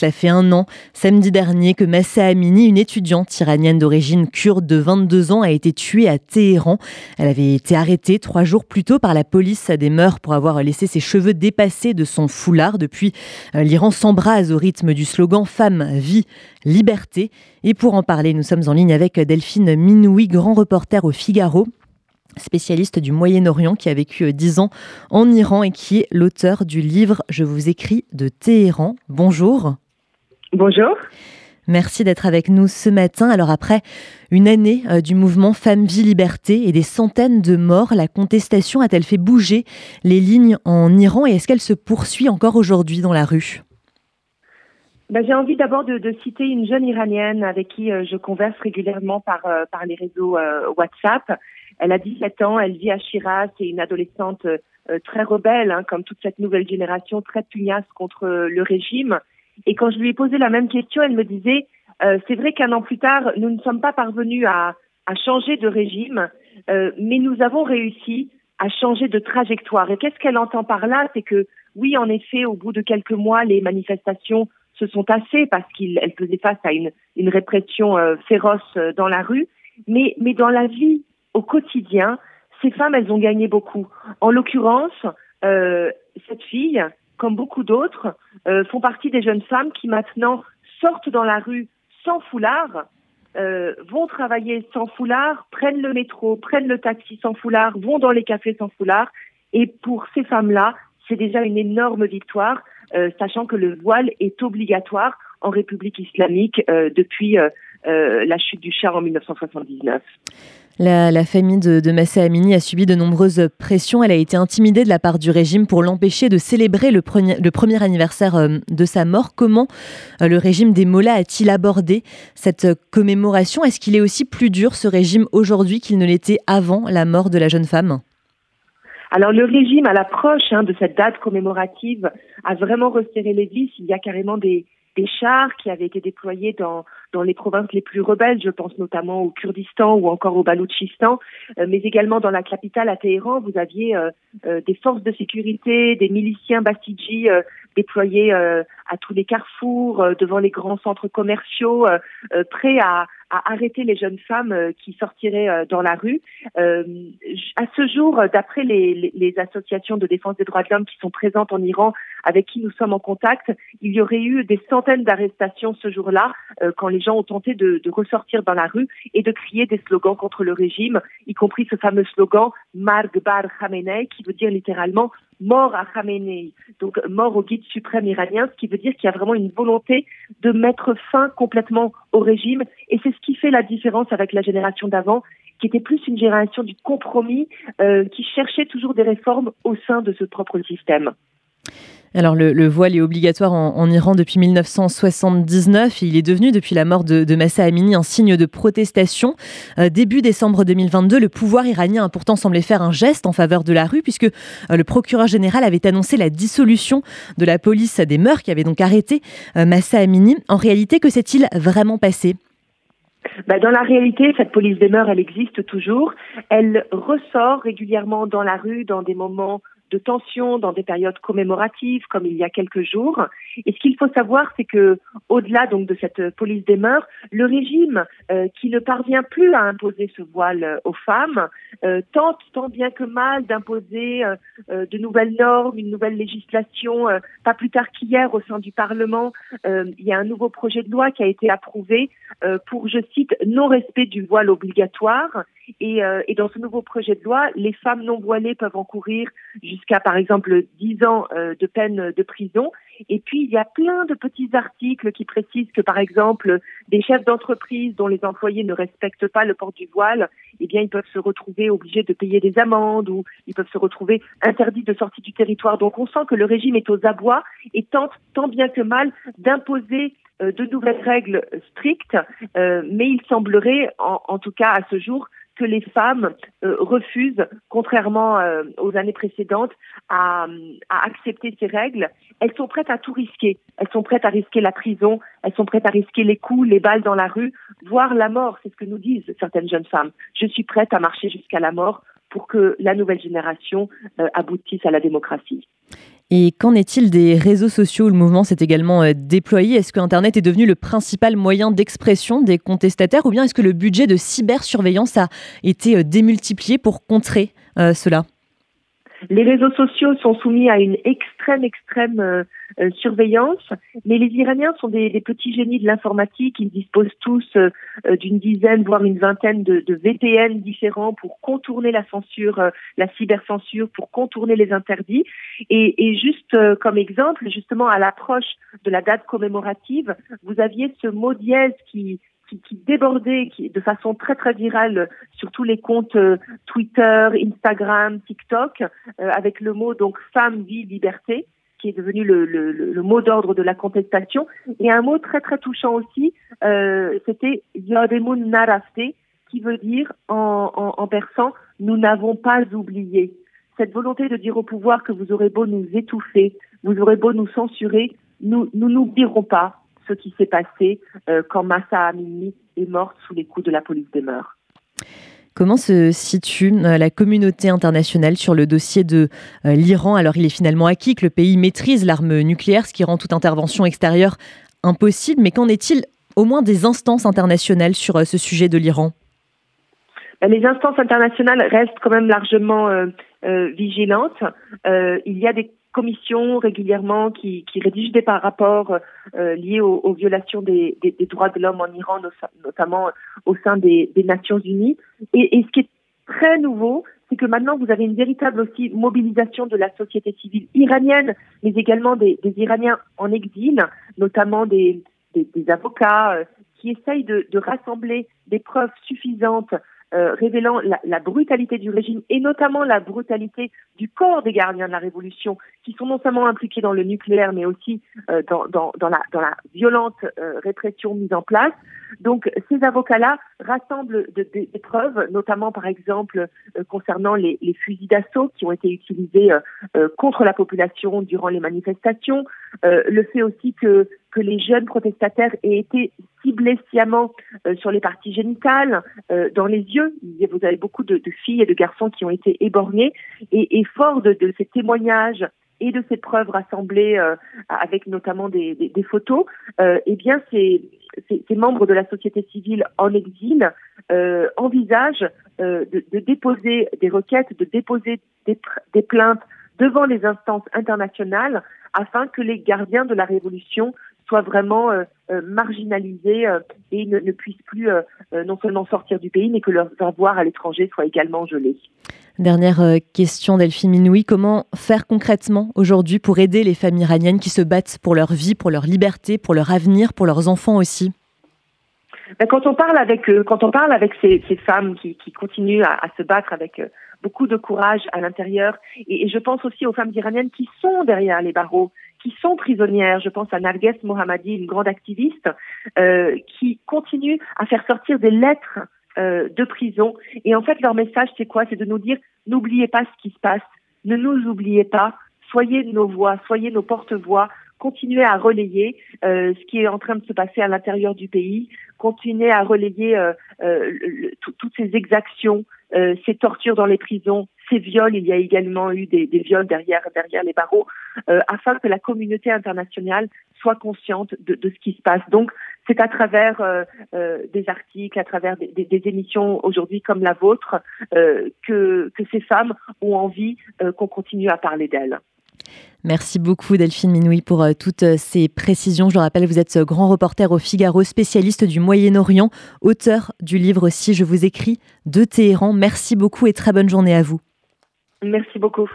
Cela fait un an, samedi dernier, que Massa Amini, une étudiante iranienne d'origine kurde de 22 ans, a été tuée à Téhéran. Elle avait été arrêtée trois jours plus tôt par la police des mœurs pour avoir laissé ses cheveux dépassés de son foulard. Depuis, euh, l'Iran s'embrase au rythme du slogan Femme, vie, liberté. Et pour en parler, nous sommes en ligne avec Delphine Minoui, grand reporter au Figaro spécialiste du Moyen-Orient qui a vécu 10 euh, ans en Iran et qui est l'auteur du livre Je vous écris de Téhéran. Bonjour. Bonjour. Merci d'être avec nous ce matin. Alors après une année euh, du mouvement Femmes, Vie, Liberté et des centaines de morts, la contestation a-t-elle fait bouger les lignes en Iran et est-ce qu'elle se poursuit encore aujourd'hui dans la rue? Ben, J'ai envie d'abord de, citer une jeune iranienne avec qui euh, je converse régulièrement par, par les réseaux WhatsApp elle a 17 ans, elle vit à Shiraz, c'est une adolescente euh, très rebelle, hein, comme toute cette nouvelle génération, très pugnace contre euh, le régime. Et quand je lui ai posé la même question, elle me disait, euh, c'est vrai qu'un an plus tard, nous ne sommes pas parvenus à, à changer de régime, mais nous avons réussi à changer de trajectoire. Et qu'est-ce qu'elle entend par là? C'est que oui, en effet, au bout de quelques mois, les manifestations se sont tassées parce qu'elle faisait face à une, une répression féroce dans la rue, mais, mais dans la vie au quotidien, ces femmes, elles ont gagné beaucoup. En l'occurrence, euh, cette fille, comme beaucoup d'autres, euh, font partie des jeunes femmes qui maintenant sortent dans la rue sans foulard, euh, vont travailler sans foulard, prennent le métro, prennent le taxi sans foulard, vont dans les cafés sans foulard. Et pour ces femmes-là, c'est déjà une énorme victoire, sachant que le voile est obligatoire en République islamique depuis la chute du Shah en 1979. La, famille de, de Massa Amini a subi de nombreuses pressions. Elle a été intimidée de la part du régime pour l'empêcher de célébrer le premier, anniversaire euh, de sa mort. Comment euh, le régime des Mollahs a-t-il abordé cette commémoration? Est-ce qu'il est aussi plus dur, ce régime, aujourd'hui qu'il ne l'était avant la mort de la jeune femme? Alors le régime, à l'approche hein, de cette date commémorative, a vraiment resserré les vis. Il y a carrément des, des chars qui avaient été déployés dans, dans les provinces les plus rebelles, je pense notamment au Kurdistan ou encore au Baloutchistan, euh, mais également dans la capitale à Téhéran, vous aviez euh, euh, des forces de sécurité, des miliciens Bastidji déployés à tous les carrefours, devant les grands centres commerciaux, prêts à, à arrêter les jeunes femmes euh, qui sortiraient euh, dans la rue. Euh, à ce jour, d'après les, les, associations de défense des droits de l'homme qui sont présentes en Iran, avec qui nous sommes en contact, il y aurait eu des centaines d'arrestations ce jour-là, quand les gens ont tenté de, de, ressortir dans la rue et de crier des slogans contre le régime, y compris ce fameux slogan Marg Bar Khamenei, qui veut dire littéralement mort à Khamenei, donc mort au guide suprême iranien, ce qui veut dire qu'il y a vraiment une volonté de mettre fin complètement au régime. Et c'est ce qui fait la différence avec la génération d'avant, qui était plus une génération du compromis, euh, qui cherchait toujours des réformes au sein de ce propre système. Alors le, voile est obligatoire en, Iran depuis 1979 et il est devenu depuis la mort de, Massa Amini un signe de protestation. Euh, début décembre 2022, le pouvoir iranien a pourtant semblé faire un geste en faveur de la rue puisque euh, le procureur général avait annoncé la dissolution de la police des mœurs qui avait donc arrêté euh, Massa Amini. En réalité, que s'est-il vraiment passé? Bah, dans la réalité, cette police des mœurs, elle existe toujours. Elle ressort régulièrement dans la rue dans des moments de tension dans des périodes commémoratives comme il y a quelques jours. Et ce qu'il faut savoir, c'est que au-delà donc de cette police des mœurs, le régime euh, qui ne parvient plus à imposer ce voile euh, aux femmes euh, tente tant bien que mal d'imposer de nouvelles normes, une nouvelle législation. pas plus tard qu'hier, au sein du Parlement, il y a un nouveau projet de loi qui a été approuvé pour, je cite, non-respect du voile obligatoire. Et, et dans ce nouveau projet de loi, les femmes non voilées peuvent encourir jusqu'à par exemple 10 ans euh, de peine de prison. Et puis il y a plein de petits articles qui précisent que par exemple des chefs d'entreprise dont les employés ne respectent pas le port du voile, eh bien ils peuvent se retrouver obligés de payer des amendes ou ils peuvent se retrouver interdits de sortie du territoire. Donc on sent que le régime est aux abois et tente tant bien que mal d'imposer euh, de nouvelles règles strictes, euh, mais il semblerait, en, tout cas à ce jour, que les femmes euh, refusent, contrairement euh, aux années précédentes, à, accepter ces règles. Elles sont prêtes à tout risquer. Elles sont prêtes à risquer la prison, elles sont prêtes à risquer les coups, les balles dans la rue, voire la mort. C'est ce que nous disent certaines jeunes femmes. Je suis prête à marcher jusqu'à la mort pour que la nouvelle génération euh, aboutisse à la démocratie. Et qu'en est-il des réseaux sociaux où le mouvement s'est également euh, déployé? Est-ce que Internet est devenu le principal moyen d'expression des contestataires? Ou bien est-ce que le budget de cybersurveillance a été euh, démultiplié pour contrer euh, cela? Les réseaux sociaux sont soumis à une extrême, extrême euh, euh, surveillance, mais les Iraniens sont des, petits génies de l'informatique. Ils disposent tous euh, d'une dizaine, voire une vingtaine de, de, VPN différents pour contourner la censure, la cybercensure, pour contourner les interdits. Et, et juste comme exemple, justement à l'approche de la date commémorative, vous aviez ce mot dièse qui qui, débordait qui, de façon très très virale sur tous les comptes euh, Twitter, Instagram, TikTok, euh, avec le mot donc femme, vie, liberté, qui est devenu le, le, le mot d'ordre de la contestation. Et un mot très très touchant aussi, euh, c'était Yademun Narafte, qui veut dire en, en, en persan nous n'avons pas oublié. Cette volonté de dire au pouvoir que vous aurez beau nous étouffer, vous aurez beau nous censurer, nous n'oublierons pas ce qui s'est passé euh, quand Massa Amini est morte sous les coups de la police des mœurs. Comment se situe euh, la communauté internationale sur le dossier de euh, l'Iran? Alors il est finalement acquis que le pays maîtrise l'arme nucléaire, ce qui rend toute intervention extérieure impossible. Mais qu'en est-il au moins des instances internationales sur ce sujet de l'Iran? Ben, les instances internationales restent quand même largement vigilantes. il y a des commission régulièrement qui, qui rédige des rapports euh, liés aux, violations des, des, droits de l'homme en Iran, notamment au sein des, des Nations Unies. Et, et, ce qui est très nouveau, c'est que maintenant vous avez une véritable aussi mobilisation de la société civile iranienne, mais également des, des Iraniens en exil, notamment des, des avocats euh, qui essayent de, de rassembler des preuves suffisantes euh, révélant la, la, brutalité du régime et notamment la brutalité du corps des gardiens de la révolution, qui sont non seulement impliqués dans le nucléaire, mais aussi euh, dans, dans, dans, la, dans la violente euh, répression mise en place. Donc ces avocats-là rassemblent des preuves, notamment par exemple concernant les, les fusils d'assaut qui ont été utilisés contre la population durant les manifestations, le fait aussi que que les jeunes protestataires aient été ciblés sciemment euh, sur les parties génitales, euh, dans les yeux. Vous avez beaucoup de, filles et de garçons qui ont été éborgnés. Et, fort de, ces témoignages et de ces preuves rassemblées euh, avec notamment des, photos, eh bien, ces, membres de la société civile en exil envisagent de, déposer des requêtes, de déposer des plaintes devant les instances internationales afin que les gardiens de la révolution soient vraiment euh, euh, marginalisés euh, et ne, ne, puissent plus non seulement sortir du pays, mais que leurs avoirs à l'étranger soient également gelés. Dernière question Delphine Minoui, comment faire concrètement aujourd'hui pour aider les familles iraniennes qui se battent pour leur vie, pour leur liberté, pour leur avenir, pour leurs enfants aussi? Ben, quand on parle avec quand on parle avec ces, ces femmes qui, qui continuent à, à, se battre avec beaucoup de courage à l'intérieur, et, et, je pense aussi aux femmes iraniennes qui sont derrière les barreaux, qui sont prisonnières. Je pense à Narges Mohammadi, une grande activiste, euh, qui continue à faire sortir des lettres euh, de prison. Et en fait, leur message, c'est quoi? C'est de nous dire, n'oubliez pas ce qui se passe, ne nous oubliez pas, soyez nos voix, soyez nos porte-voix, continuez à relayer euh, ce qui est en train de se passer à l'intérieur du pays, continuez à relayer euh, euh, toutes ces exactions, euh, ces tortures dans les prisons, ces viols. Il y a également eu des, des viols derrière derrière les barreaux, euh, afin que la communauté internationale soit consciente de, de ce qui se passe. Donc, c'est à travers euh, des articles, à travers des, des, des émissions aujourd'hui comme la vôtre, que, que ces femmes ont envie qu'on continue à parler d'elles. Merci beaucoup Delphine Minoui pour euh, toutes euh, ces précisions. Je le rappelle, vous êtes euh, grand reporter au Figaro, spécialiste du Moyen-Orient, auteur du livre Si je vous écris de Téhéran. Merci beaucoup et très bonne journée à vous. Merci beaucoup.